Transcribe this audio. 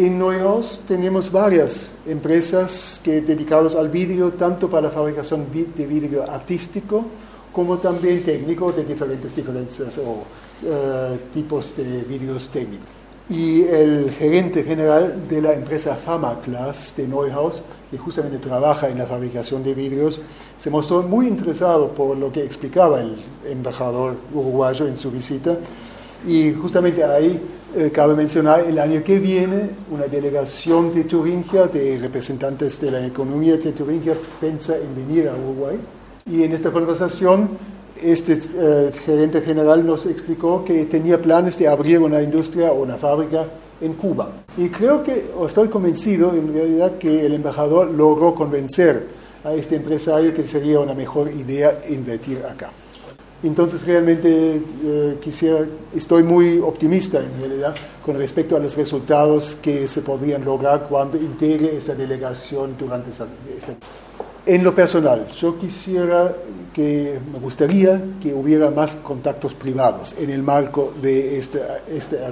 En Neuhaus tenemos varias empresas que dedicadas al vidrio, tanto para la fabricación de vidrio artístico como también técnico de diferentes diferencias o eh, tipos de vidrios técnicos. Y el gerente general de la empresa Pharmaclass de Neuhaus, que justamente trabaja en la fabricación de vidrios, se mostró muy interesado por lo que explicaba el embajador uruguayo en su visita. Y justamente ahí eh, cabe mencionar el año que viene una delegación de Turingia, de representantes de la economía de Turingia, piensa en venir a Uruguay. Y en esta conversación, este eh, gerente general nos explicó que tenía planes de abrir una industria o una fábrica en Cuba. Y creo que, o estoy convencido en realidad, que el embajador logró convencer a este empresario que sería una mejor idea invertir acá. Entonces realmente eh, quisiera, estoy muy optimista en realidad con respecto a los resultados que se podrían lograr cuando integre esa delegación durante esta... En lo personal, yo quisiera que, me gustaría que hubiera más contactos privados en el marco de este, este.